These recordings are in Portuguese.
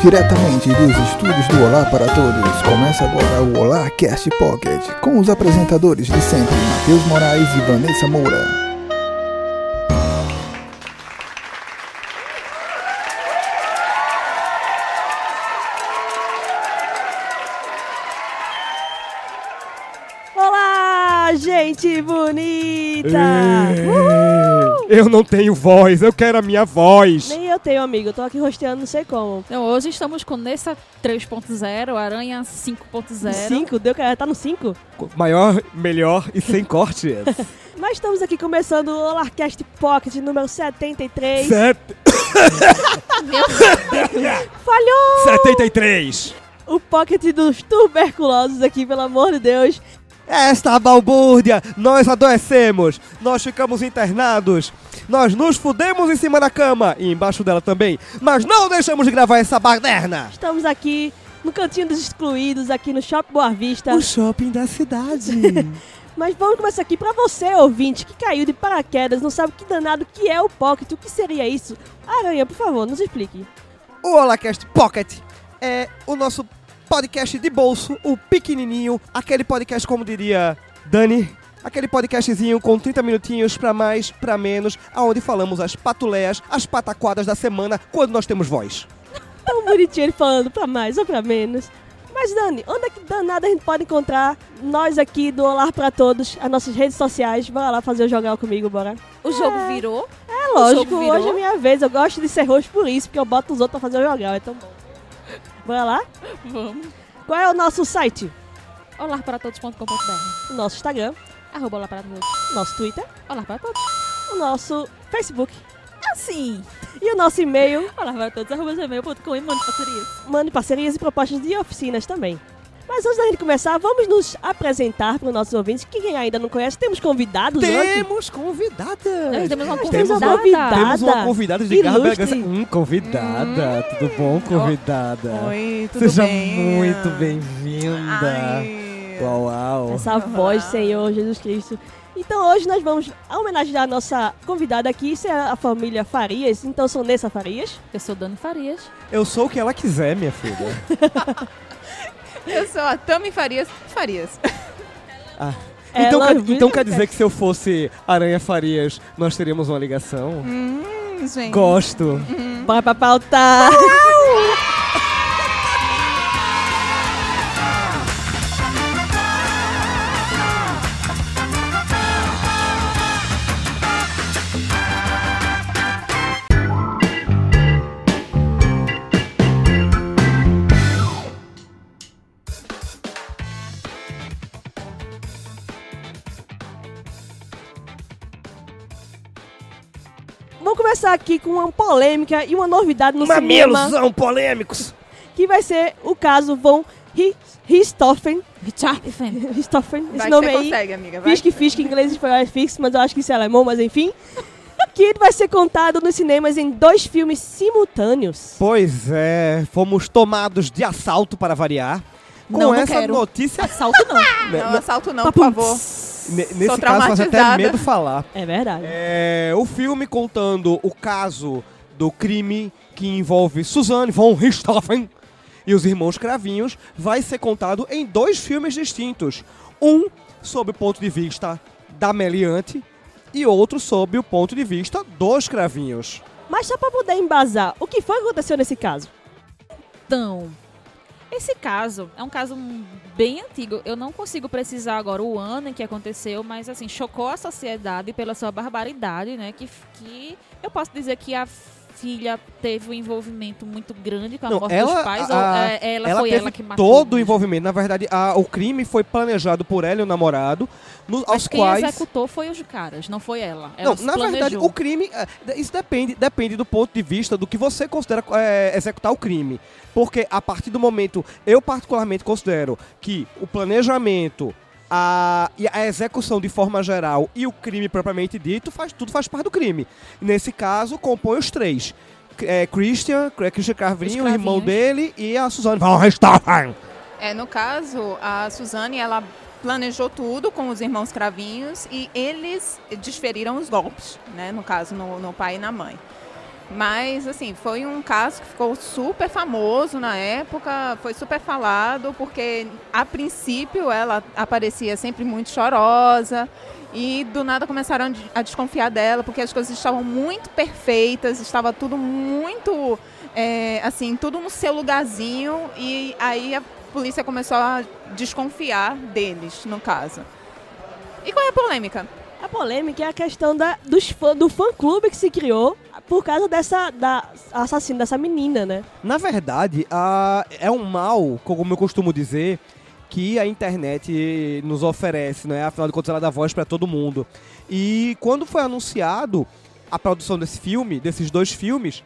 Diretamente dos estúdios do Olá para Todos, começa agora o Olá Cast Pocket, com os apresentadores de sempre, Matheus Moraes e Vanessa Moura. Olá, gente bonita! Uhul! Eu não tenho voz, eu quero a minha voz. Tenho, amigo. Eu tô aqui rosteando não sei como. Então, hoje estamos com Nessa 3.0, Aranha 5.0. 5? Deu que tá no 5? Maior, melhor e sem cortes. Mas estamos aqui começando o Olarcast Pocket número 73. Sete... Falhou! 73. O Pocket dos tuberculosos aqui, pelo amor de Deus. Esta balbúrdia, nós adoecemos, nós ficamos internados, nós nos fudemos em cima da cama e embaixo dela também, mas não deixamos de gravar essa baderna. Estamos aqui no Cantinho dos Excluídos, aqui no Shopping Boa Vista. O shopping da cidade. Mas vamos começar aqui pra você, ouvinte, que caiu de paraquedas, não sabe que danado que é o Pocket, o que seria isso? Aranha, por favor, nos explique. o Holacast Pocket é o nosso podcast de bolso, o pequenininho, aquele podcast, como diria Dani, aquele podcastzinho com 30 minutinhos pra mais, pra menos, aonde falamos as patuleias, as pataquadas da semana, quando nós temos voz. Tão bonitinho ele falando pra mais ou pra menos. Mas, Dani, onde é que danada a gente pode encontrar nós aqui do Olá pra Todos, as nossas redes sociais? Bora lá fazer o jogar comigo, bora. O jogo virou. É lógico, hoje é minha vez. Eu gosto de ser roxo por isso, porque eu boto os outros pra fazer o jogar, é tão bom. Bora lá? Vamos. Qual é o nosso site? Olarparatodos.com.br O nosso Instagram, Arroba Olá para Todos. nosso Twitter, Olá para Todos. o nosso Facebook Assim. e o nosso e-mail. Olá para Todos. Arroba gmail.com e mande parcerias. Mande parcerias e propostas de oficinas também. Mas antes da gente começar, vamos nos apresentar para os nossos ouvintes. que Quem ainda não conhece, temos convidados hoje. Temos convidadas! Nós temos uma Nós temos uma convidada. convidada. Temos uma convidada de garra Ilustre. Bragança. Hum, convidada. Tudo bom, convidada? Oi, tudo Seja bem? muito bem-vinda. Ai. Uau, uau. Essa voz, Senhor Jesus Cristo. Então hoje nós vamos homenagear a nossa convidada aqui, isso é a família Farias. Então eu sou Nessa Farias. Eu sou Dani Farias. Eu sou o que ela quiser, minha filha. Eu sou a Tami Farias. Farias. Então, Ela- quer, então quer dizer que se eu fosse Aranha Farias, nós teríamos uma ligação? Hum, gente. Gosto. Bora pra pauta! Começar aqui com uma polêmica e uma novidade no cinema, Mamilos polêmicos. que vai ser o caso Von Ri- Richthofen. Richthofen. Richthofen, esse Vai nome aí. consegue, amiga. Vai. Fisk, Fisk, em inglês espanhol é Fix, mas eu acho que isso é alemão, mas enfim. que vai ser contado nos cinemas em dois filmes simultâneos. Pois é, fomos tomados de assalto para variar. Com Não, não essa quero. notícia, Assalto não. né, Não, né, assalto não, por Papum. favor. ne- nesse caso faz até medo falar. É verdade. É, o filme contando o caso do crime que envolve Suzanne von Richthofen e os irmãos Cravinhos vai ser contado em dois filmes distintos. Um sob o ponto de vista da meliante e outro sob o ponto de vista dos Cravinhos. Mas só pra poder embasar, o que foi que aconteceu nesse caso? Então, esse caso é um caso bem antigo. Eu não consigo precisar agora o ano em que aconteceu, mas assim, chocou a sociedade pela sua barbaridade, né? Que, que eu posso dizer que a filha teve um envolvimento muito grande com a Não, morte ela- dos pais, a- ou é, ela, ela foi ela que matou. todo o envolvimento. Na verdade, a- o crime foi planejado por ela e o namorado, no- Mas aos quem quais... executou foi os caras, não foi ela. Não, Ela se na verdade, planejou. o crime. é, Isso depende, depende do ponto de vista do que você considera é, executar o crime. Porque a partir do momento. Eu, particularmente, considero que o planejamento. A, a execução de forma geral e o crime propriamente dito, faz, tudo faz parte do crime. Nesse caso, compõe os três. É, Christian, Christian Carvinho, o irmão dele, e a Suzanne von Richthofen. É, no caso, a Suzane, ela planejou tudo com os irmãos Cravinhos e eles desferiram os golpes, né? No caso, no, no pai e na mãe. Mas, assim, foi um caso que ficou super famoso na época, foi super falado, porque a princípio ela aparecia sempre muito chorosa e do nada começaram a desconfiar dela, porque as coisas estavam muito perfeitas, estava tudo muito, é, assim, tudo no seu lugarzinho e aí a polícia começou a desconfiar deles, no caso. E qual é a polêmica? A polêmica é a questão da, dos fã, do fã-clube que se criou por causa dessa da assassino dessa menina, né? Na verdade, a, é um mal, como eu costumo dizer, que a internet nos oferece, né? Afinal de contas, ela dá voz para todo mundo. E quando foi anunciado a produção desse filme, desses dois filmes,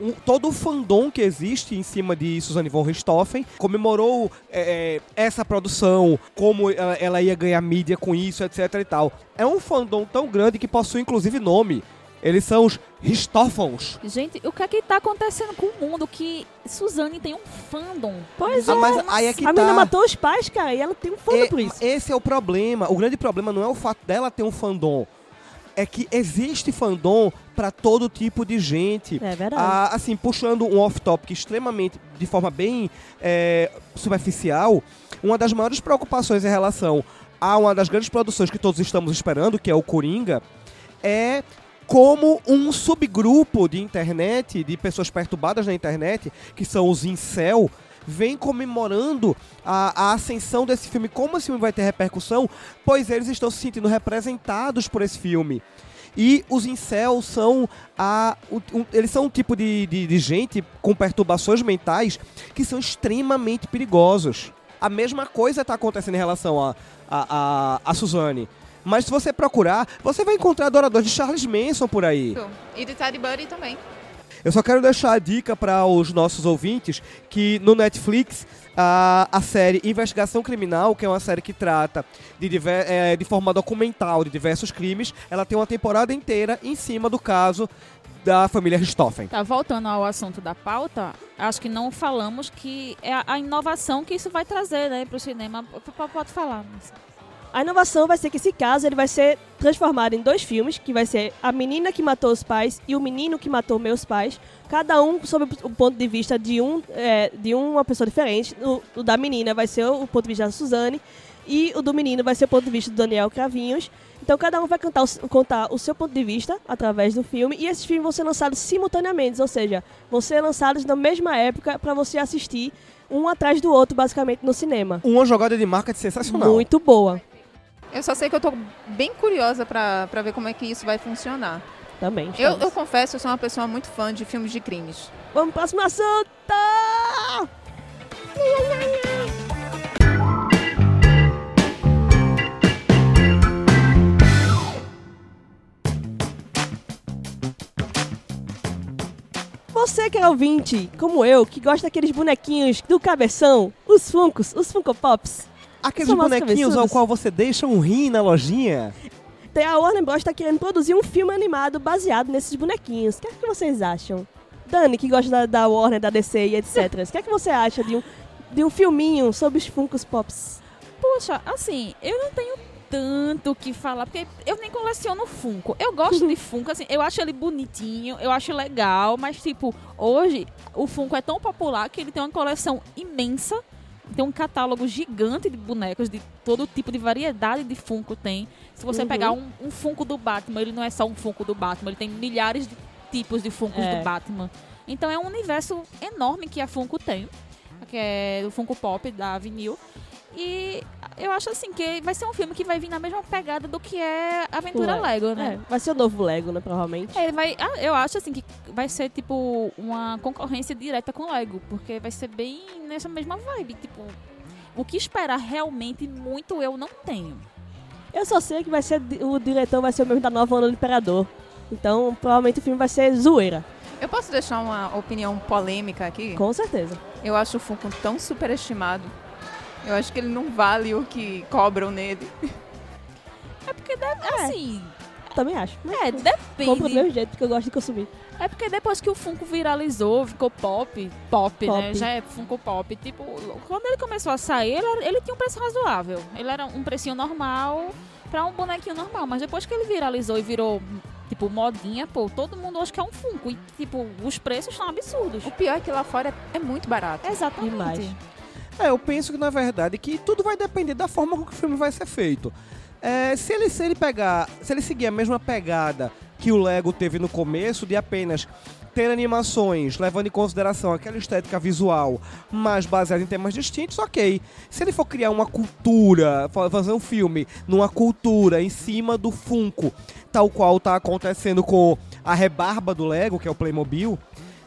um, todo o fandom que existe em cima de Suzanne von Richthofen comemorou é, essa produção, como ela, ela, ia ganhar mídia com isso, etc e tal. É um fandom tão grande que possui inclusive nome. Eles são os Richthoffens. Gente, o que é que tá acontecendo com o mundo que Suzanne tem um fandom? Pois Ah, é. mas aí é que a tá. menina matou os pais, cara, e ela tem um fã E- por isso. Esse é o problema. O grande problema não é o fato dela ter um fandom. É que existe fandom para todo tipo de gente. É verdade. Ah, assim, puxando um off-topic extremamente, de forma bem é, superficial, uma das maiores preocupações em relação a uma das grandes produções que todos estamos esperando, que é o Coringa, é como um subgrupo de internet, de pessoas perturbadas na internet, que são os incel, vem comemorando a, a ascensão desse filme, como esse filme vai ter repercussão, pois eles estão se sentindo representados por esse filme. E os incels são a, um- eles são um tipo de, de, de gente com perturbações mentais que são extremamente perigosos. A mesma coisa está acontecendo em relação a, a, a, a Suzane. Mas se você procurar, você vai encontrar adoradores de Charles Manson por aí. E de Teddy Buddy também. Eu só quero deixar a dica para os nossos ouvintes que no Netflix a, a série Investigação Criminal, que é uma série que trata de, diver- eh, de forma documental de diversos crimes, ela tem uma temporada inteira em cima do caso da família Richthofen. Tá, voltando ao assunto da pauta, acho que não falamos que é a, inovação que isso vai trazer, né, pro cinema. P- p- Pode falar. mas- A inovação vai ser que esse caso ele vai ser transformado em dois filmes, que vai ser A Menina que Matou os Pais e O Menino que Matou Meus Pais, cada um sob o ponto de vista de, um, é, de uma pessoa diferente. O, o da menina vai ser o, ponto de vista da Suzane e o do menino vai ser o ponto de vista do Daniel Cravinhos. Então cada um vai cantar contar o seu ponto de vista através do filme e esses filmes vão ser lançados simultaneamente, ou seja, vão ser lançados na mesma época para você assistir um atrás do outro, basicamente, no cinema. Uma jogada de marketing sensacional. Muito boa Eu só sei que eu tô bem curiosa pra ver como é que isso vai funcionar. também. Eu, eu confesso, eu sou uma pessoa muito fã de filmes de crimes. Vamos pro próximo assunto! Você que é ouvinte, como eu, que gosta daqueles bonequinhos do cabeção, os Funkos, os Funko Pops. Aqueles São bonequinhos ao qual você deixa um rim na lojinha. Tem a Warner Bros. está querendo produzir um filme animado baseado nesses bonequinhos. O que é que vocês acham? Dani, que gosta da, da Warner, da DC e etc. O que é que você acha de um, de um filminho sobre os Funkos Pops? Poxa, assim, eu não tenho tanto o que falar, porque eu nem coleciono Funko. Eu gosto de Funko, assim, eu acho ele bonitinho, eu acho legal, mas, tipo, hoje o Funko é tão popular que ele tem uma coleção imensa, tem um catálogo gigante de bonecos, de todo tipo de variedade de Funko tem. Se você Uhum. pegar um, um Funko do Batman, ele não é só um Funko do Batman, ele tem milhares de tipos de Funkos É. do Batman. Então é um universo enorme que a Funko tem, que é o Funko Pop da Vinil. E eu acho assim que vai ser um filme que vai vir na mesma pegada do que é Aventura Lego. Lego, É, né? vai ser o novo Lego, né, provavelmente. É, ele vai, ah, eu acho assim que vai ser tipo uma concorrência direta com Lego, porque vai ser bem nessa mesma vibe, tipo, o que esperar realmente muito eu não tenho. Eu só sei que vai ser o diretor vai ser o mesmo da nova Onda do Imperador. Então, provavelmente o filme vai ser zoeira. Eu posso deixar uma opinião polêmica aqui? Com certeza. Eu acho o Funko tão superestimado. Eu acho que ele não vale o que cobram nele. É porque deve, assim, Também acho. Mas é, compro do depende. mesmo jeito, porque eu gosto de consumir. É porque depois que o Funko viralizou, ficou pop, pop, né? Pop. Já é Funko Pop. Tipo, quando ele começou a sair, ele, era- ele tinha um preço razoável. Ele era um precinho normal pra um bonequinho normal. Mas depois que ele viralizou e virou Tipo, modinha, pô, todo mundo acha que é um Funko. E, tipo, os preços são absurdos. O pior é que lá fora é, é muito barato. Exatamente. Demais. É, eu penso que na verdade que tudo vai depender da forma como o filme vai ser feito. É, se ele se ele pegar, se ele seguir a mesma pegada que o Lego teve no começo de apenas ter animações levando em consideração aquela estética visual, mas baseada em temas distintos, ok. Se ele for criar uma cultura, fa- fazer um filme numa cultura em cima do Funko, tal qual tá acontecendo com a rebarba do Lego, que é o Playmobil,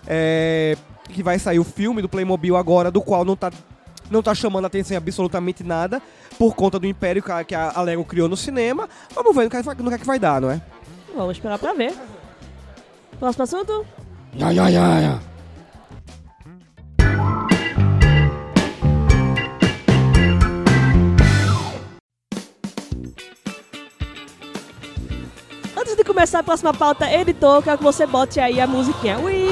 é, que vai sair o filme do Playmobil agora, do qual não tá não tá chamando atenção em absolutamente nada por conta do império que a- que a Lego criou no cinema. Vamos ver no que, vai- no que é que vai dar, não é? Vamos esperar pra ver. Próximo assunto? Ya, ya, ya, ya. Antes de começar a próxima pauta, editor, quero que você bote aí a musiquinha. We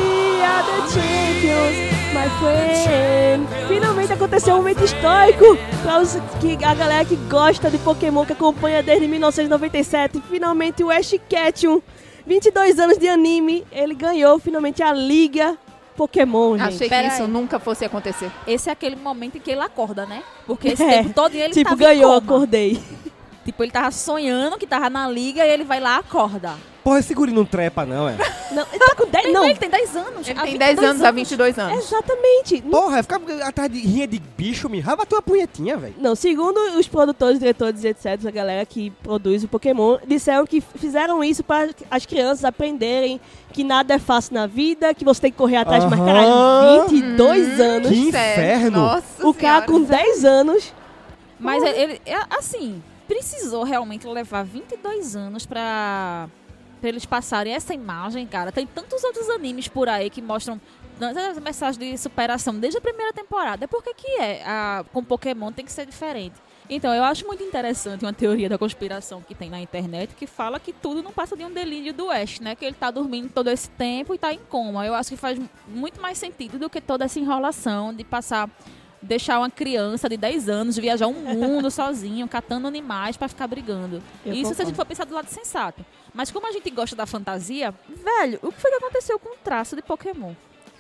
are the champions, my friend. Finalmente aconteceu um momento histórico para os que, a galera que gosta de Pokémon, que acompanha desde 1997. Finalmente o Ash Ketchum, 22 anos de anime, ele ganhou finalmente a Liga Pokémon, gente. Achei que Pera isso aí. nunca fosse acontecer. Esse é aquele momento em que ele acorda, né? Porque esse É, tempo todo ele tipo, tava em ganhou, coma. acordei. Tipo, ele tava sonhando que tava na liga e ele vai lá acorda. Porra, esse guri não trepa, não, é? Não, ele tá com 10, não. Ele tem 10 anos. Ele há tem 10 22 anos a 22 anos. Exatamente. Porra, ficar atrás de rinha de bicho, me raba tua punhetinha, velho. Não, segundo os produtores, diretores, etc., a galera que produz o Pokémon, disseram que fizeram isso para as crianças aprenderem que nada é fácil na vida, que você tem que correr atrás, mas Aham. caralho, 22 anos. Que inferno. Nossa O cara com Senhora. 10 anos. Mas ele, ele- é, assim, precisou realmente levar 22 anos pra, pra eles passarem essa imagem, cara. Tem tantos outros animes por aí que mostram tantas mensagens de superação desde a primeira temporada. Por que que é? A, com Pokémon tem que ser diferente. Então, eu acho muito interessante uma teoria da conspiração que tem na internet que fala que tudo não passa de um delírio do Ash, né? Que ele tá dormindo todo esse tempo e tá em coma. Eu acho que faz muito mais sentido do que toda essa enrolação de passar deixar uma criança de 10 anos viajar um mundo sozinho, catando animais pra ficar brigando. Eu Isso se a concordo. gente for pensar do lado sensato. Mas como a gente gosta da fantasia, velho, o que foi que aconteceu com o traço de Pokémon?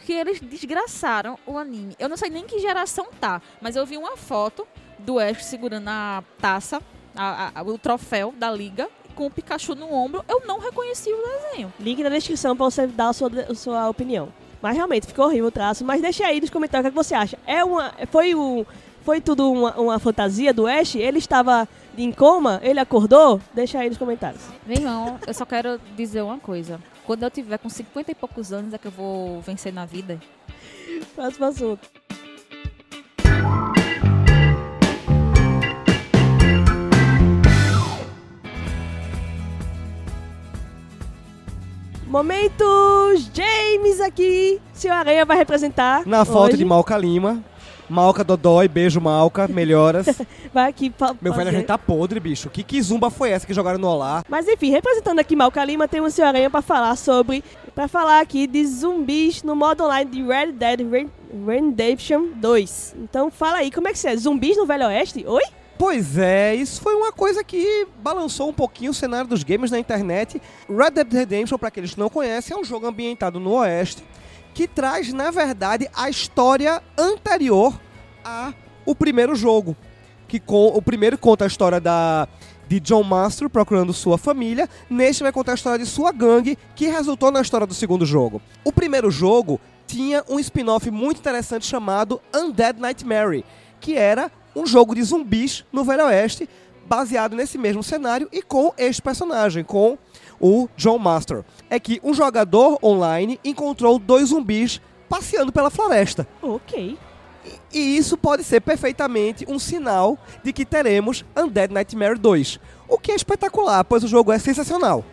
Que eles desgraçaram o anime. Eu não sei nem que geração tá, mas eu vi uma foto do Ash segurando a taça, a- a- o troféu da liga, com o Pikachu no ombro. Eu não reconheci o desenho. Link na descrição pra você dar a sua, a sua opinião. Mas realmente, ficou horrível o traço. Mas deixa aí nos comentários o que você acha. É uma, foi, o, foi tudo uma, uma fantasia do Ash? Ele estava em coma? Ele acordou? Deixa aí nos comentários. Meu irmão, eu só quero dizer uma coisa. Quando eu tiver com 50 e poucos anos é que eu vou vencer na vida. Próximo assunto. Momentos James aqui. Seu Aranha vai representar. Na foto hoje. de Malca Lima. Malca Dodói, beijo Malca, melhoras. Vai aqui fa- Meu velho, a gente tá podre, bicho. Que kizumba foi essa que jogaram no Olá? Mas enfim, representando aqui Malca Lima, temos o Seu Aranha pra falar sobre. Pra falar aqui de zumbis no modo online de Red Dead Red- Redemption 2. Então fala aí, como é que você é? Zumbis no Velho Oeste? Oi? Pois é, isso foi uma coisa que balançou um pouquinho o cenário dos games na internet. Red Dead Redemption, para aqueles que não conhecem, é um jogo ambientado no Oeste que traz, na verdade, a história anterior a o primeiro jogo. Que com, o primeiro conta a história da de John Master procurando sua família. Neste vai contar a história de sua gangue, que resultou na história do segundo jogo. O primeiro jogo tinha um spin-off muito interessante chamado Undead Nightmare, que era um jogo de zumbis no Velho Oeste, baseado nesse mesmo cenário e com este personagem, com o John Master. É que um jogador online encontrou dois zumbis passeando pela floresta. Ok. E isso pode ser perfeitamente um sinal de que teremos Undead Nightmare 2. O que é espetacular, pois o jogo é sensacional.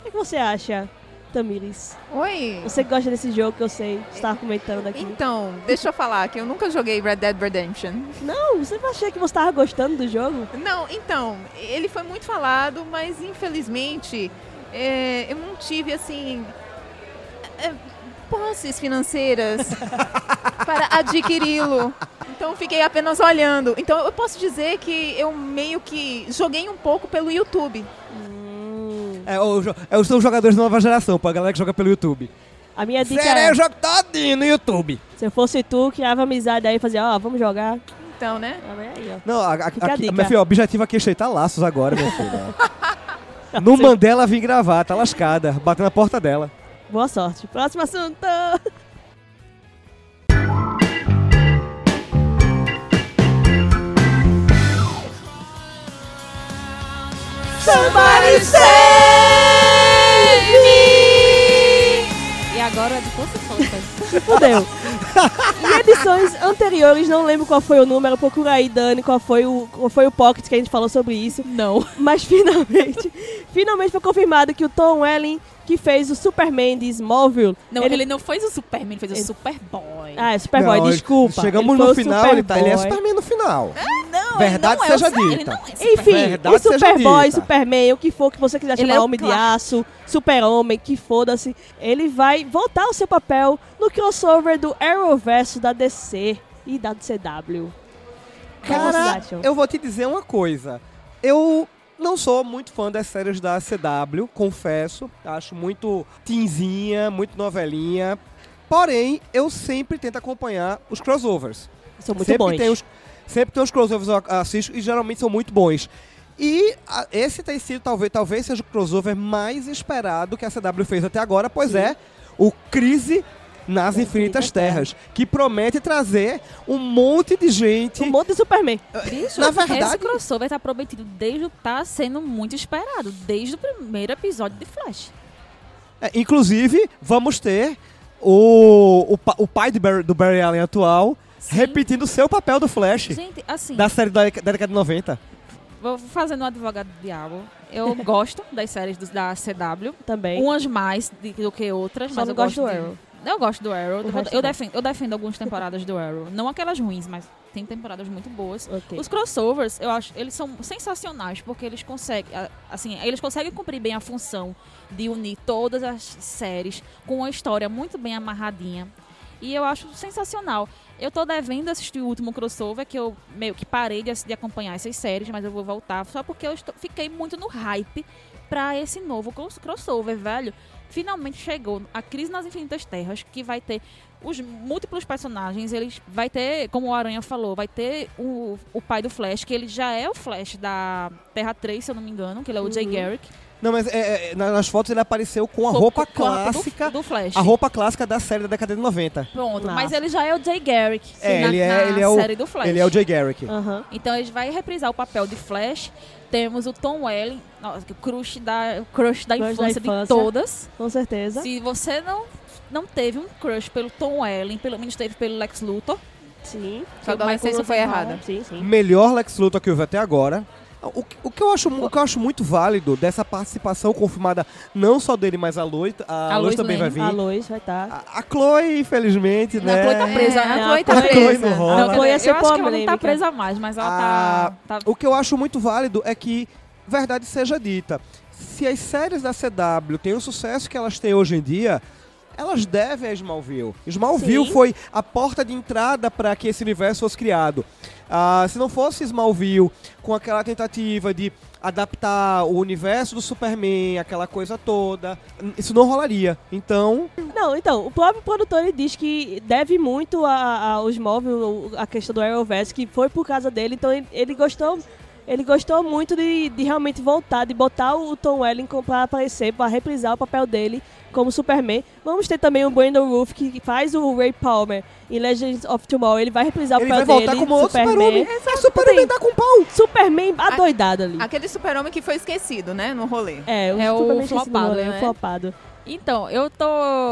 O que você acha, Tamires? Oi. Você gosta desse jogo que eu sei, você estava comentando aqui. Então, deixa eu falar que eu nunca joguei Red Dead Redemption. Não, você achei que você estava gostando do jogo? Não, então, ele foi muito falado, mas infelizmente é, eu não tive assim é, posses financeiras para adquiri-lo. Então fiquei apenas olhando. Então eu posso dizer que eu meio que joguei um pouco pelo YouTube. Hum, É, o jo- é, são os jogadores da nova geração, pra galera que joga pelo YouTube. A minha dica Serei é, o jogo todinho no YouTube. se eu fosse tu, criava amizade aí e fazia, ó, vamos jogar. Então, né? Aí, ó. Não, a, a, a aqui, dica. meu filho, o objetivo aqui é estreitar laços agora, meu filho. no Mandela vim gravar, tá lascada, batendo na porta dela. Boa sorte. Próximo assunto. Somebody save me! E agora é de Poço Solta. Fudeu. Em edições anteriores, não lembro qual foi o número, procura aí, Dani, qual foi o, qual foi o pocket que a gente falou sobre isso. Não. Mas finalmente, finalmente foi confirmado que o Tom Welling, que fez o Superman de Smallville, Não, ele, não fez o Superman, ele fez Ele- o Superboy. Ah, é Superboy, Não, desculpa. Chegamos Ele no final, ele, tá, ele é. Superman no final. não, verdade ele seja é Ele dita. não é. Enfim, Verdade o Superboy. Superman, o que for que você quiser Ele chamar, é o Homem de. Aço, Super-Homem, que foda-se, ele vai voltar ao seu papel no crossover do Arrowverso da DC e da CW. Cara, eu vou te dizer uma coisa. Eu não sou muito fã das séries da CW, confesso. Acho muito tinzinha, muito novelinha. Porém, eu sempre tento acompanhar os crossovers. São muito sempre bons. Tem os, sempre tem os crossovers que eu assisto e geralmente são muito bons. E a- esse tem sido, talvez, talvez seja o crossover mais esperado que a CW fez até agora, pois Sim. é o Crise nas Infinitas Terras, que promete trazer um monte de gente. Um monte de Superman. Bicho, Na esse verdade- crossover tá prometido desde o. tá sendo muito esperado. Desde o primeiro episódio de Flash. É, inclusive, vamos ter o, o, o pai do Barry, do Barry Allen atual Sim. repetindo o seu papel do Flash Gente, assim, da série da, da década de 90. vou fazendo um advogado do diabo. Eu gosto das séries do- da CW. Também. Umas mais de- do que outras, Só mas não eu gosto gosto do de- Arrow. Eu gosto do Arrow. Eu, defendo, eu defendo algumas temporadas do Arrow. Não aquelas ruins, mas tem temporadas muito boas. Ok. Os crossovers, eu acho, eles são sensacionais porque eles conseguem, assim, eles conseguem cumprir bem a função de unir todas as séries com uma história muito bem amarradinha. E eu acho sensacional. Eu tô devendo assistir o último crossover, que eu meio que parei de, de acompanhar essas séries, mas eu vou voltar, só porque eu estou- fiquei muito no hype pra esse novo cross- crossover, velho. Finalmente chegou a Crise nas Infinitas Terras, que vai ter os múltiplos personagens, eles vai ter, como o Aranha falou, vai ter o, o pai do Flash, que ele já é o Flash da Terra 3, se eu não me engano, que ele é o Jay Uhum. Garrick. Não, mas é, é, na- nas fotos ele apareceu com a Com- roupa com a roupa do- clássica. do, Flash. A roupa clássica da série da década de 90. Pronto, Massa. mas ele já é o Jay Garrick É, na, ele é- na ele é o- série do Flash. Ele é o Jay Garrick. Aham. Então ele vai reprisar o papel de Flash. Temos o Tom Welling, nossa, que o crush da, crush da, Crush da infância, infância. de todas. Com certeza. Se você não, não teve um crush pelo Tom Welling, pelo menos teve pelo Lex Luthor. Sim. Mas adolescência como foi errada. Sim, sim. Melhor Lex Luthor que houve até agora. O, que- o que eu acho, o que eu acho muito válido dessa participação confirmada, não só dele, mas a Lois, a, A Lois Lois também vai vir. A Lois vai estar. A, a Chloe, infelizmente, Não, né? a Chloe tá presa, É, né? a Chloe tá A Chloe presa. não rola. Não, Ela quer ia dizer, ser eu acho que ela não tá presa mais, mas ela Ah, tá, tá O que eu acho muito válido é que, verdade seja dita, se as séries da CW têm o sucesso que elas têm hoje em dia, elas devem a Smallville. Smallville Sim. foi a porta de entrada para que esse universo fosse criado. Ah, se não fosse Smallville, com aquela tentativa de adaptar o universo do Superman, aquela coisa toda, isso não rolaria. Então, Não, então, o próprio produtor ele diz que deve muito aos móveis a questão do Arrowverse, que foi por causa dele, então ele, ele gostou. Ele gostou muito de, de realmente voltar, de botar o Tom Welling pra aparecer, pra reprisar o papel dele como Superman. Vamos ter também o Brandon Roof, que faz o Ray Palmer em Legends of Tomorrow. Ele vai reprisar ele o papel vai voltar dele, como outro Superman. super-homem. É super-homem dá com pau. Superman adoidado ali. Aquele super-homem que foi esquecido, né, no rolê. É, o É o Superman flopado, é o né? flopado. Então, eu tô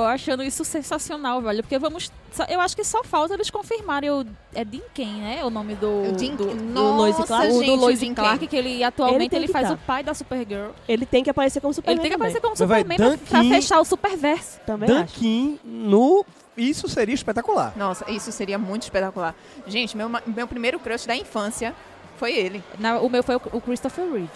achando isso sensacional, velho. Porque vamos. Eu acho que só falta eles confirmarem o. É Dean Kane, né? O nome do. O Jim- do, Lois Nossa, Clark? o gente, do Lois o Clark, que ele atualmente Ele ele, faz tá. o pai da Supergirl. Ele tem que aparecer como Superman ele tem que também. aparecer como Mas vai, Superman pra, pra fechar o Superverso. Também Dan no... Isso seria espetacular. Nossa, isso seria muito espetacular. Gente, meu, meu primeiro crush da infância foi ele. Na- o meu foi o, o Christopher Reeve.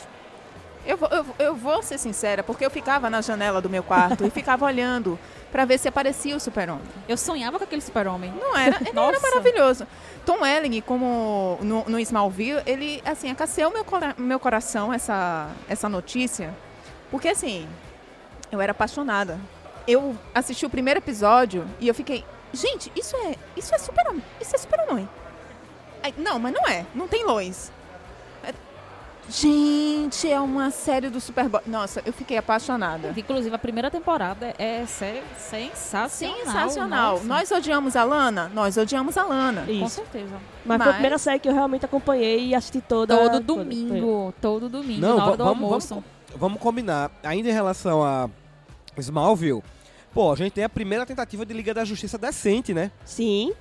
Eu vou, eu, eu vou ser sincera, porque eu ficava na janela do meu quarto e ficava olhando pra ver se aparecia o super-homem. Eu sonhava com aquele super-homem. Não era, ele era Nossa. maravilhoso. Tom Welling, como no, no Smallville, ele, assim, aqueceu meu, cora- meu coração essa, essa notícia, Porque assim, eu era apaixonada. Eu assisti o primeiro episódio e eu fiquei, gente, isso é, isso é super, isso é super-homem. Não, mas não é. Não tem Lois. Gente, é uma série do Superboy. Nossa, eu fiquei apaixonada. Inclusive, a primeira temporada é sé- sensacional. Sensacional. nossa. Nós odiamos a Lana? Nós odiamos a Lana. Com Isso. certeza. Mas, foi a Mas- primeira série que eu realmente acompanhei e assisti toda. Todo domingo. Todo domingo, Não, na hora do vamos- almoço. Vamos combinar. Ainda em relação a Smallville, pô, a gente tem a primeira tentativa de Liga da Justiça decente, né? Sim.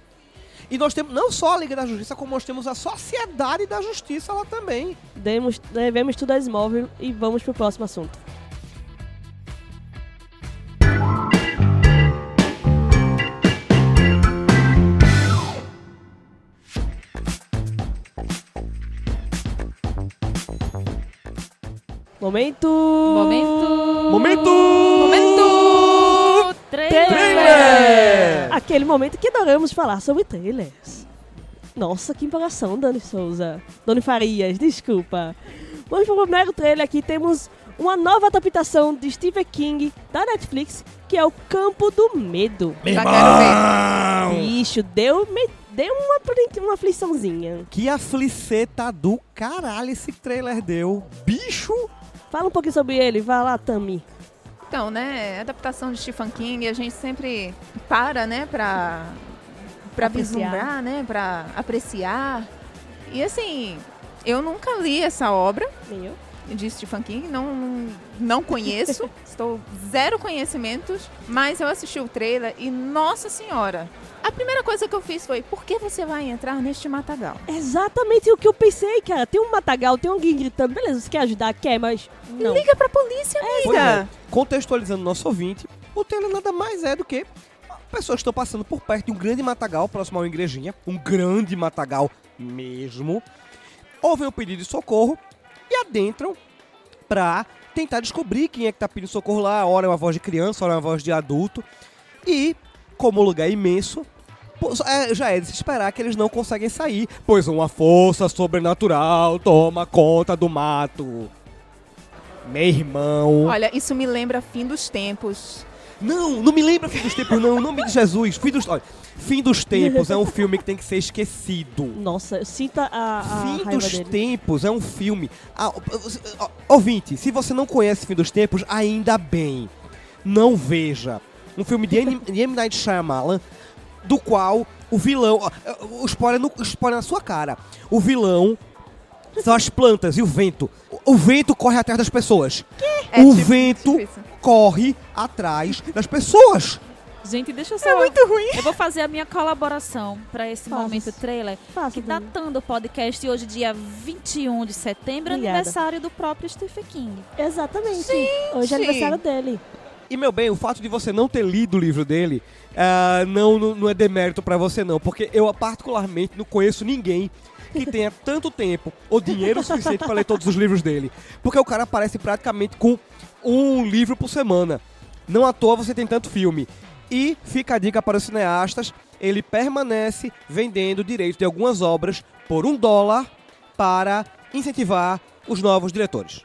E nós temos não só a Liga da Justiça, como nós temos a Sociedade da Justiça lá também. Demos, devemos tudo a Smallville e vamos pro próximo assunto. Momento. Momento! Aquele momento que adoramos falar sobre trailers. Nossa, que empolgação, Dani Souza. Doni Farias, desculpa. Vamos pro primeiro trailer aqui. Temos uma nova adaptação de Stephen King da Netflix, que é o Campo do Medo. Já quero ver. Bicho, deu, me, deu uma, uma afliçãozinha. Que afliceta do caralho esse trailer deu. Bicho! Fala um pouquinho sobre ele, vai lá, Tami. Então, né, adaptação de Stephen King, a gente sempre para, né, pra Apreciar. vislumbrar, né, pra apreciar. E assim, eu nunca li essa obra Nem eu. De Stephen King, não, não conheço, estou zero conhecimentos, mas eu assisti o trailer e, nossa senhora, a primeira coisa que eu fiz foi, por que você vai entrar neste matagal? Exatamente o que eu pensei, cara. Tem um matagal, tem alguém gritando. Beleza, você quer ajudar? Quer, mas não. Liga pra polícia, é, amiga! contextualizando nosso ouvinte, o trailer nada mais é do que pessoas que estão passando por perto de um grande matagal próximo a uma igrejinha, um grande matagal mesmo, ouvem o pedido de socorro adentram pra tentar descobrir quem é que tá pedindo socorro lá. Ora é uma voz de criança, ora é uma voz de adulto. E, como o lugar é imenso, é, já é de se esperar que eles não conseguem sair, pois uma força sobrenatural toma conta do mato. Meu irmão. Olha, isso me lembra fim dos tempos. Não, não me lembra Fim dos Tempos, não. Em nome de Jesus. Fim dos, olha, Fim dos Tempos é um filme que tem que ser esquecido. Nossa, sinto a, a Fim raiva dos dele. Tempos é um filme. Ah, ouvinte, se você não conhece Fim dos Tempos, ainda bem. Não veja. Um filme de M. de M. Night Shyamalan, do qual o vilão. ó, O spoiler, no, o spoiler na sua cara. O vilão são as plantas e o vento. O, o vento corre atrás das pessoas. É o tipo- vento tipo. Corre atrás das pessoas. Gente, deixa eu só... É muito ruim. Eu vou fazer a minha colaboração para esse Faça. momento trailer. Faça, Que Dani. datando o podcast hoje, dia 21 de setembro, Obrigada. aniversário do próprio Stephen King. Exatamente. Hoje é aniversário dele. E, meu bem, o fato de você não ter lido o livro dele ah, não, não, não é demérito pra você, não. Porque eu, particularmente, não conheço ninguém que tenha tanto tempo ou dinheiro suficiente pra ler todos os livros dele. Porque o cara aparece praticamente com um livro por semana. Não à toa você tem tanto filme. E fica a dica para os cineastas: ele permanece vendendo direito de algumas obras por um dólar para incentivar os novos diretores.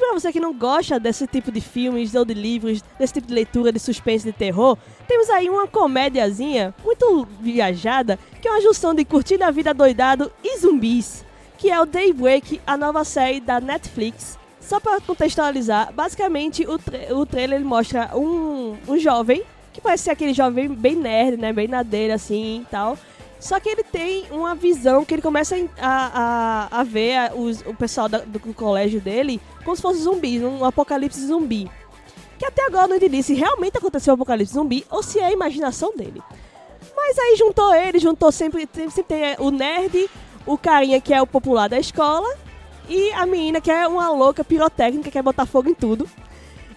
Pra você que não gosta desse tipo de filmes ou de livros, desse tipo de leitura de suspense de terror, temos aí uma comédiazinha muito viajada, que é uma junção de curtir a vida doidado e zumbis, que é o Daybreak, a nova série da Netflix. Só pra contextualizar, basicamente o, tra o trailer mostra um, um jovem, que parece ser aquele jovem bem nerd, né, bem nadeira assim e tal, só que ele tem uma visão que ele começa a, a, a ver os- o pessoal da- do, colégio dele como se fosse zumbis, um apocalipse zumbi. Que até agora não entendi se realmente aconteceu o apocalipse zumbi ou se é a imaginação dele. Mas aí juntou ele, juntou sempre, sempre tem é, o nerd, o carinha que é o popular da escola e a menina que é uma louca pirotécnica que quer botar fogo em tudo.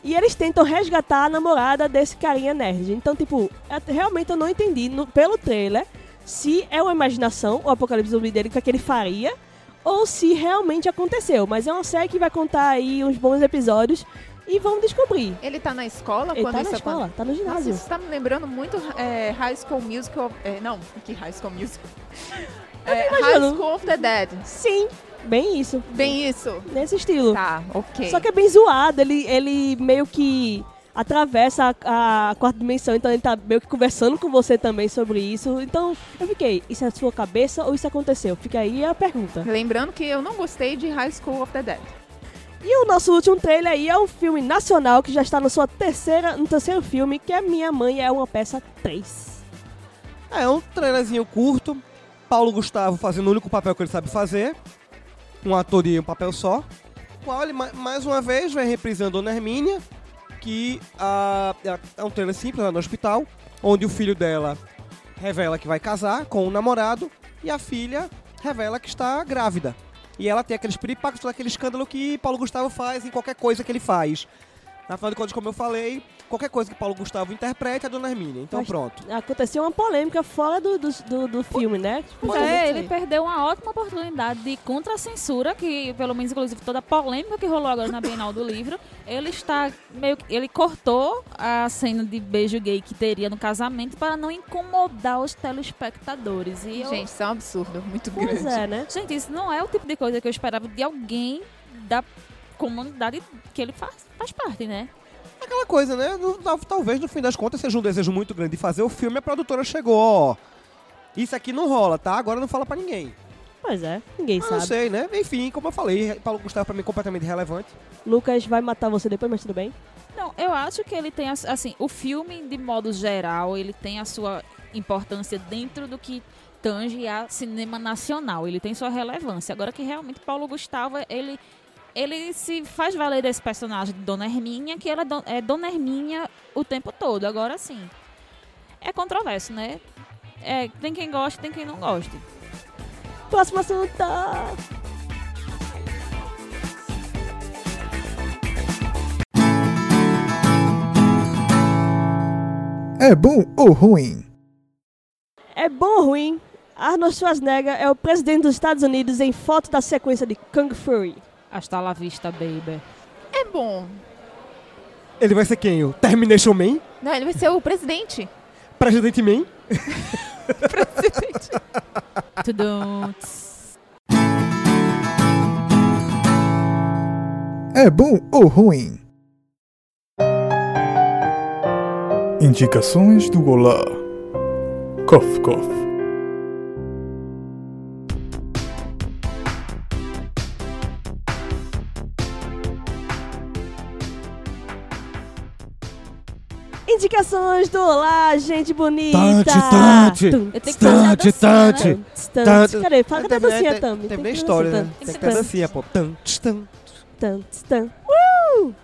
E eles tentam resgatar a namorada desse carinha nerd. Então, tipo, até- realmente eu não entendi no- pelo trailer se é uma imaginação, o apocalipse zumbi dele, que é que ele faria, ou se realmente aconteceu. Mas é uma série que vai contar aí uns bons episódios e vamos descobrir. Ele tá na escola Ele quando tá na escola, tá no Nossa, ginásio. isso tá me lembrando muito é, High School Musical. é, não, que High School Musical. É, High. School of the Dead. Sim, bem isso. Bem isso. Nesse estilo. Tá, ok. Só que é bem zoado, ele, ele meio que atravessa a, a quarta dimensão, então ele tá meio que conversando com você também sobre isso. Então eu fiquei, isso é sua cabeça ou isso aconteceu? Fica aí a pergunta. Lembrando que eu não gostei de High School of the Dead. E o nosso último trailer aí é um filme nacional que já está no, sua terceira, no terceiro filme, que é Minha Mãe é uma Peça 3. É um trailerzinho curto. Paulo Gustavo fazendo o único papel que ele sabe fazer. Um ator de um papel só. Qual ele, ma- mais uma vez, vai reprisando Dona Hermínia, que ah, é- é um trailer simples lá no hospital, onde o filho dela revela que vai casar com o namorado e a filha revela que está grávida. E ela tem aqueles piripacos, todo aquele escândalo que Paulo Gustavo faz em qualquer coisa que ele faz. Afinal de contas, como eu falei, qualquer coisa que Paulo Gustavo interprete é Dona Hermínia. Então Mas- pronto. Aconteceu uma polêmica fora do, do, do, do filme, né? Pois é, ele perdeu uma ótima oportunidade de contra a censura, que pelo menos inclusive toda a polêmica que rolou agora na Bienal do livro, ele está meio que- ele cortou a cena de beijo gay que teria no casamento para não incomodar os telespectadores. E eu- Gente, isso é um absurdo, muito Pois grande. é, né? gente, isso não é o tipo de coisa que eu esperava de alguém da comunidade que ele faz, faz parte, né? Aquela coisa, né? Talvez no fim das contas seja um desejo muito grande de fazer o filme. A produtora chegou, ó. Isso aqui não rola, tá? Agora não fala pra ninguém. Pois é, ninguém Ah, não sabe. sei, né? Enfim, como eu falei, Paulo Gustavo pra mim é completamente irrelevante. Lucas vai matar você depois, mas tudo bem. Não, eu acho que ele tem, as- assim, o filme, de modo geral, ele tem a sua importância dentro do que tange a cinema nacional. Ele tem sua relevância. Agora que realmente Paulo Gustavo, ele, ele se faz valer desse personagem de Dona Hermínia, que ela é é Dona Hermínia o tempo todo. Agora, sim, é controverso, né? É, tem quem gosta, tem quem não gosta. Próximo assunto. É bom ou ruim? É bom ou ruim? Arnold Schwarzenegger é o presidente dos Estados Unidos em foto da sequência de Kung Fury. Hasta la vista, baby. É bom. Ele vai ser quem? O Termination Man? Não, ele vai ser o presidente. Presidente Man? presidente. Tudum. É bom ou ruim? Indicações do Olá. Cof, cof. Indicações do Olá, gente bonita! Tante, tante. Eu tenho que fazer a Tante, tante. né? Cadê? Fala cadê a dancinha, Tami? Tem ter história, né? Tem que ter dancinha, pô. Tan, tch, tan. Tum, tums, tum. Uh!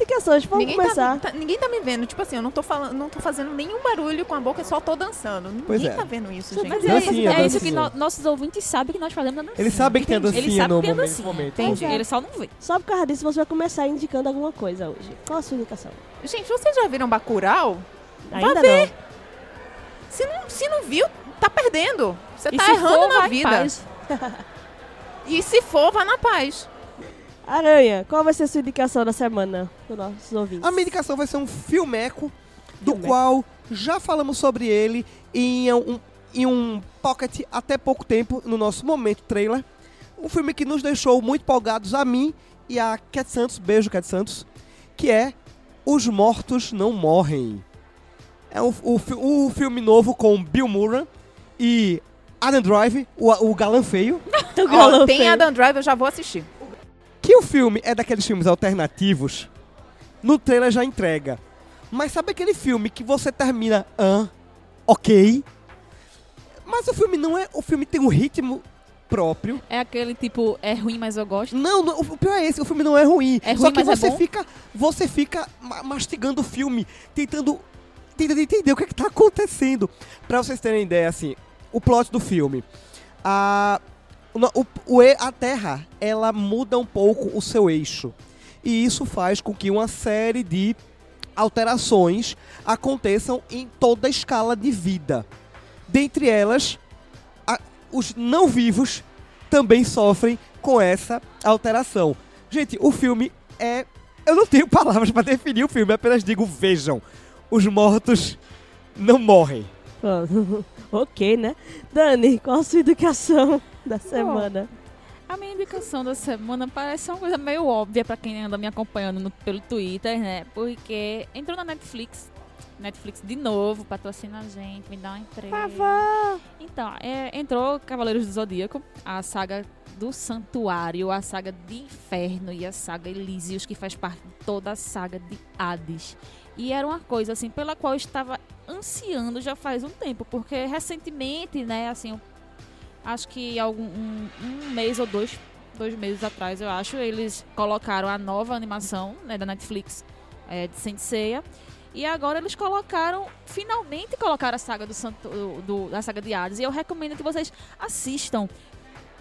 Indicações, vamos Ninguém começar. tá, tá- ninguém tá me vendo. Tipo assim, eu não tô falando, não tô fazendo nenhum barulho com a boca, eu só tô dançando. Ninguém é. tá veno isso, gente. Mas Dancinha, é, é isso que no- nossos ouvintes sabem que nós fazemos a dancinha. Eles sabem que tem a dancinha Eles sabem no que momento. momento. Entendi. É. Ele só não vê. Só por causa disso você vai começar indicando alguma coisa hoje. Qual a sua indicação? Gente, vocês já viram Bacurau? Ainda ver. não. Se não, se não viu, tá perdendo. Você E tá errando for, na vida. E se for, vá na paz. Aranha, qual vai ser a sua indicação da semana para os nossos ouvintes? A minha indicação vai ser um filmeco, do Filmeco. qual já falamos sobre ele em um, em um pocket até pouco tempo, no nosso momento trailer. Um filme que nos deixou muito empolgados a mim e a Cat Santos, beijo Cat Santos, que é Os Mortos Não Morrem. É o, o, o filme novo com Bill Murray e Adam Drive, o, o galã feio. O galã tem feio. Adam Drive, eu já vou assistir. Que o filme é daqueles filmes alternativos, no trailer já entrega. Mas sabe aquele filme que você termina, ah, ok? Mas o filme não é. O filme tem um ritmo próprio. É aquele tipo, é ruim, mas eu gosto. Não, não, o pior é esse, o filme não é ruim. É Só ruim, que mas é você bom? fica. Você fica ma- mastigando o filme, tentando. Tentando entender o que, é que tá acontecendo. Pra vocês terem ideia, assim, o plot do filme. A, no- o, o a Terra, ela muda um pouco o seu eixo. E isso faz com que uma série de alterações aconteçam em toda a escala de vida. Dentre elas, a- os não vivos também sofrem com essa alteração. Gente, o filme é, Eu não tenho palavras pra definir o filme, apenas digo vejam. Os mortos não morrem. Ok, né? Dani, qual a sua indicação da semana? A minha indicação da semana parece uma coisa meio óbvia pra quem anda me acompanhando no- pelo Twitter, né? Porque entrou na Netflix. Netflix de novo, patrocina a gente, me dá um emprego. Então, é, entrou Cavaleiros do Zodíaco, a saga do Santuário, a saga de Inferno e a saga Elísios, que faz parte de toda a saga de Hades. E era uma coisa, assim, pela qual eu estava ansiando já faz um tempo, porque recentemente, né, assim, eu acho que algum, um, um mês ou dois, dois meses atrás, eu acho, eles colocaram a nova animação né, da Netflix é, de Senseiya. E agora eles colocaram, finalmente colocaram a saga do, Santo, do da saga de Hades. E eu recomendo que vocês assistam.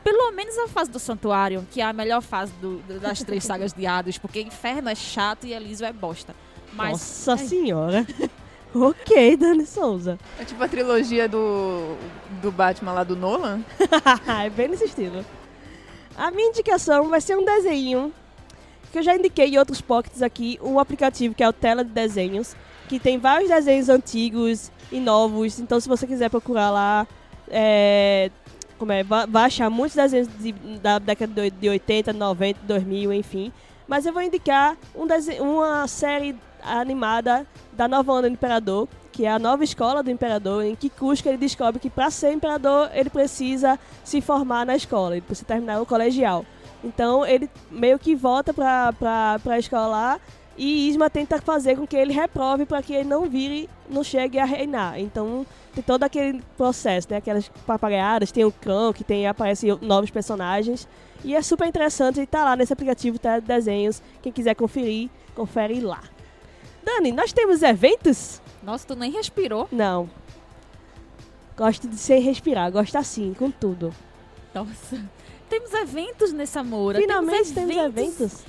Pelo menos a fase do Santuário, que é a melhor fase do- das três sagas de Hades, porque Inferno é chato e Elísio é bosta. Mas Nossa é, senhora. ok, Dani Souza. É tipo a trilogia do, do Batman lá do Nolan. é bem nesse estilo. A minha indicação vai ser um desenho que eu já indiquei em outros pockets aqui, um aplicativo que é o Tela de Desenhos, que tem vários desenhos antigos e novos. Então, se você quiser procurar lá, é, como é, va- vai achar muitos desenhos de- da década de oi- de 80, 90, 2000, enfim. Mas eu vou indicar um dese- uma série animada da nova onda do Imperador, que é a nova escola do Imperador, em que Cusco ele descobre que para ser Imperador ele precisa se formar na escola, ele precisa terminar o colegial. Então ele meio que volta pra, pra escola lá e Isma tenta fazer com que ele reprove para que ele não vire, não chegue a reinar. Então tem todo aquele processo, né? Aquelas papagaiadas, tem o cão, que tem, aparecem novos personagens. E é super interessante, e tá lá nesse aplicativo tá, de desenhos. Quem quiser conferir, confere lá. Dani, nós temos eventos? Nossa, tu nem respirou. Não. Gosto de sem respirar, gosto assim, com tudo. Nossa. Temos eventos nesse amor. Finalmente temos eventos.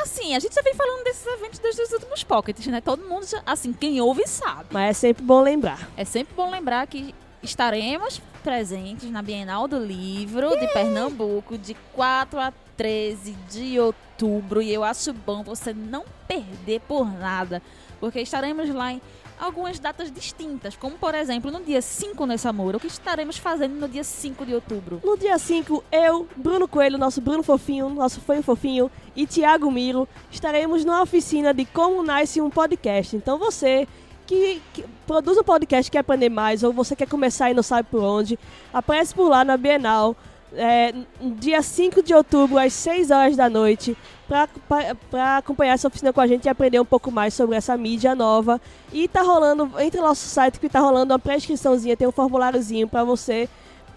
Assim, a gente já vem falando desses eventos desde os últimos pockets, né? Todo mundo, já, assim, quem ouve sabe. Mas é sempre bom lembrar. É sempre bom lembrar que estaremos presentes na Bienal do Livro de Pernambuco de 4 a 13 de outubro. E eu acho bom você não perder por nada, porque estaremos lá em algumas datas distintas, como por exemplo no dia 5 nesse amor. O que estaremos fazendo no dia 5 de outubro? No dia 5, eu, Bruno Coelho, nosso Bruno Fofinho, nosso Fanho Fofinho e Tiago Miro estaremos numa oficina de como nasce um podcast. Então você que, que produz um podcast quer aprender mais ou você quer começar e não sabe por onde, aparece por lá na Bienal. É, dia 5 de outubro, às 6 horas da noite, para acompanhar essa oficina com a gente e aprender um pouco mais sobre essa mídia nova. E tá rolando, entre no nosso site que tá rolando uma pré-inscriçãozinha, tem um formuláriozinho para você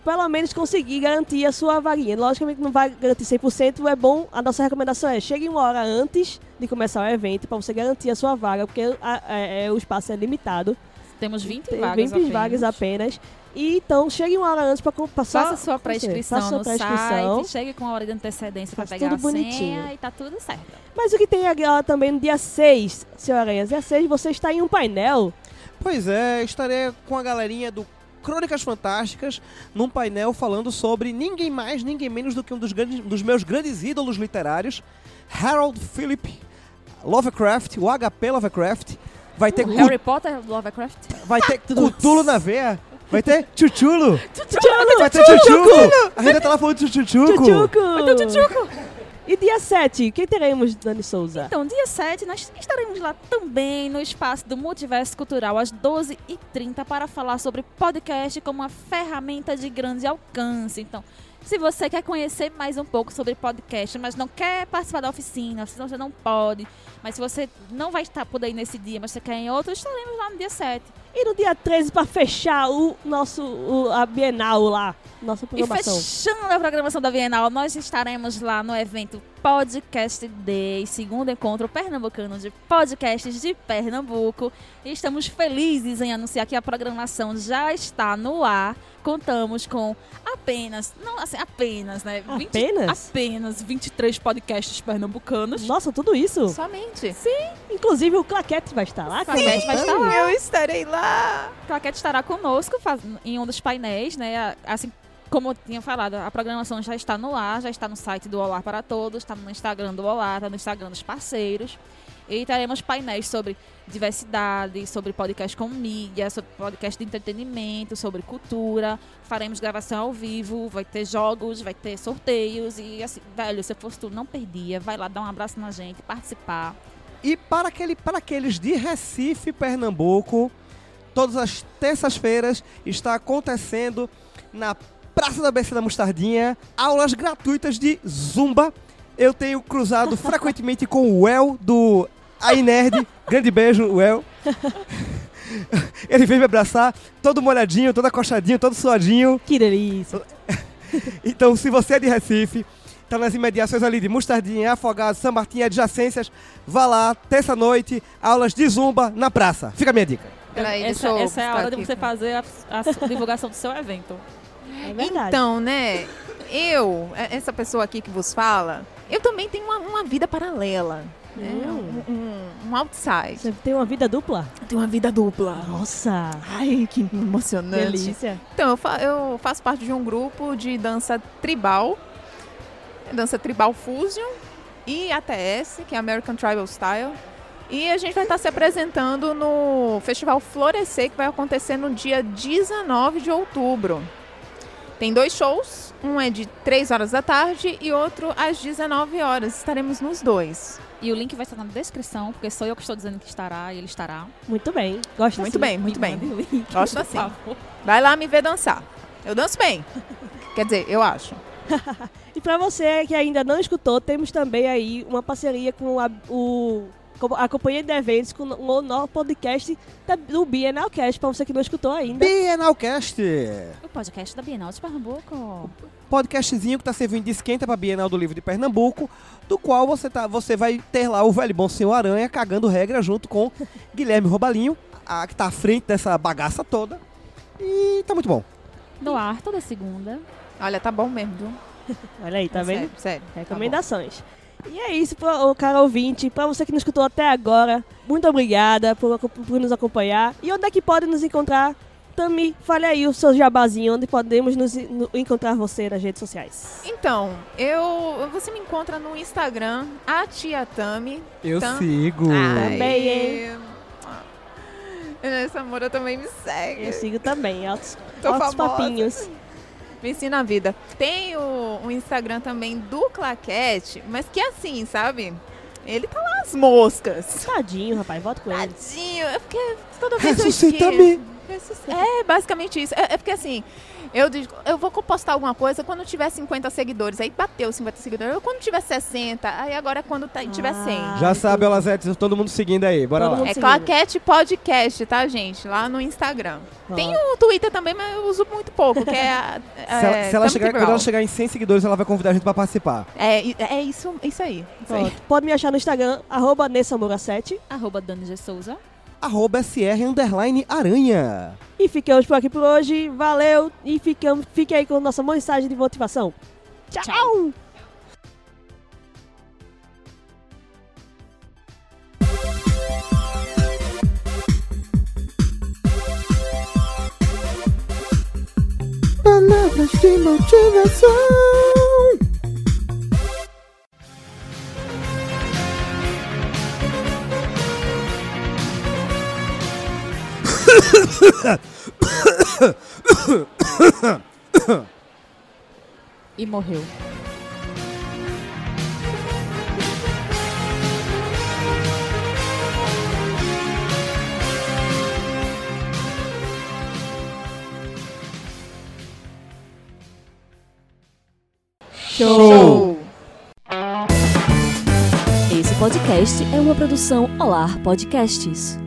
pelo menos conseguir garantir a sua vaguinha. Logicamente não vai garantir 100%, é bom, a nossa recomendação é chegue uma hora antes de começar o evento para você garantir a sua vaga, porque a- é- é- o espaço é limitado. Temos 20 Tem vagas 20 apenas. vagas apenas. E então chegue uma hora antes para passar. Faça sua pré-inscrição faça sua no pré-inscrição. site, chegue com uma hora de antecedência para pegar tudo a senha bonitinho. e tá tudo certo. Mas o que tem agora também no dia 6, senhor Aranhas, dia 6 você está em um painel. Pois é, estarei com a galerinha do Crônicas Fantásticas num painel falando sobre ninguém mais, ninguém menos do que um dos, grandes- dos meus grandes ídolos literários, Harold Philip Lovecraft, o HP Lovecraft. Vai ter, Cu- Harry Potter, Lovecraft. vai ter Cutulo na veia. Vai ter Chuchulo. Tchutchuco! Vai ter Chuchuco. A gente tá lá falando de Chuchuco. Tchutchuco! E dia 7, quem teremos, Dani Souza? Então, dia 7, nós estaremos lá também no espaço do Multiverso Cultural às 12h30 para falar sobre podcast como uma ferramenta de grande alcance. Então, se você quer conhecer mais um pouco sobre podcast, mas não quer participar da oficina, se você não pode, mas se você não vai estar por aí nesse dia, mas você quer em outro, estaremos lá no dia 7. E no dia 13, para fechar o nosso, o- a Bienal lá, nossa E programação. fechando a programação da Bienal, nós estaremos lá no evento Podcast Day, segundo encontro pernambucano de podcasts de Pernambuco. E estamos felizes em anunciar que a programação já está no ar. Contamos com apenas, não assim, apenas, né? Apenas? apenas 23 podcasts pernambucanos. Nossa, tudo isso? Somente. Inclusive o Claquete vai estar lá. O Claquete vai estar lá. Eu estarei lá. Claquete estará conosco em um dos painéis, né? Assim, como eu tinha falado, a programação já está no ar, já está no site do Olá para Todos, está no Instagram do Olá, está no Instagram dos parceiros. E teremos painéis sobre diversidade, sobre podcast com mídia, sobre podcast de entretenimento, sobre cultura. Faremos gravação ao vivo, vai ter jogos, vai ter sorteios. E assim, velho, se fosse tu, não perdia. Vai lá dar um abraço na gente, participar. E para, aquele, para aqueles de Recife, Pernambuco, todas as terças-feiras está acontecendo na Praça da BC da Mostardinha aulas gratuitas de Zumba. Eu tenho cruzado frequentemente com o El do Aí Nerd. Grande beijo, El. Ele veio me abraçar, todo molhadinho, todo acochadinho, todo suadinho. Que delícia. Então, se você é de Recife, tá nas imediações ali de Mostardinha, Afogados, São Martim, adjacências, vá lá, terça-noite, aulas de Zumba na praça. Fica a minha dica. Peraí, essa deixa eu essa é a hora de você fazer a, a divulgação do seu evento. É. Então, né, eu, é- essa pessoa aqui que vos fala, eu também tenho uma, uma vida paralela. Né? Hum. Um, um, um outside. Você tem uma vida dupla? Tenho uma vida dupla. Nossa. Ai, que emocionante. Delícia. Então, eu, fa- eu faço parte de um grupo de dança tribal, dança tribal fusion e ATS, que é American Tribal Style. E a gente vai estar se apresentando no Festival Florescer, que vai acontecer no dia 19 de outubro. Tem dois shows, um é de 3 horas da tarde e outro às 19 horas. Estaremos nos dois. E o link vai estar na descrição, porque sou eu que estou dizendo que estará e ele estará. Muito bem. Gosto Muito assim. bem, muito Me bem. Gosto por assim. favor. Vai lá me ver dançar. Eu danço bem. Quer dizer, eu acho. E pra você que ainda não escutou, temos também aí uma parceria com a, o, a companhia de eventos, com o nosso podcast da- do Bienalcast, pra você que não escutou ainda. Bienalcast. O podcast da Bienal de Pernambuco. Podcastzinho que tá servindo de esquenta pra Bienal do Livro de Pernambuco, do qual você, tá, você vai ter lá o velho bom senhor Aranha cagando regra junto com Guilherme Robalinho, a, que tá à frente dessa bagaça toda. E tá muito bom. No ar, toda segunda. Olha, tá bom mesmo, viu? Olha aí, tá vendo? Sério, sério. Tá. Recomendações. E é isso, pro, o cara ouvinte. Pra você que não escutou até agora, muito obrigada por, por nos acompanhar. E onde é que pode nos encontrar? Tami, fale aí o seu jabazinho, onde podemos nos, no- encontrar você nas redes sociais. Então, eu. Você me encontra no Instagram, a Tia Tami. Eu Tá. sigo. Também, hein? Essa Moura também me segue. Eu sigo também, altos, Tô altos papinhos. Me ensina a vida. Tem o, o Instagram também do Claquete, mas que assim, sabe? Ele tá lá as moscas. Tadinho, rapaz, volta com ele. Tadinho, é porque toda vez eu Ressuscita-me. esqueço. É basicamente isso. É, é porque assim, eu digo, eu vou postar alguma coisa quando tiver 50 seguidores. Aí bateu 50 seguidores. Eu, quando tiver 60, aí agora é quando tá- tiver 100. Ah, Já sabe. Olazete, todo mundo seguindo aí. Bora Todo lá. É. Claquete Podcast, tá, gente? Lá no Instagram. Tem o Twitter também, mas eu uso muito pouco, que é... a- Se ela, é, se ela chegar, quando ela chegar em 100 seguidores, ela vai convidar a gente pra participar. É, é isso, isso aí. Isso aí. Pode me achar no Instagram, arroba Nessamura7. Arroba Dani G. Souza. Arroba SR Underline Aranha. E ficamos por aqui por hoje. Valeu e ficamos, fique aí com nossa mensagem de motivação. Tchau! Tchau. Palavras de motivação. E morreu. Show! Esse podcast é uma produção Olar Podcasts.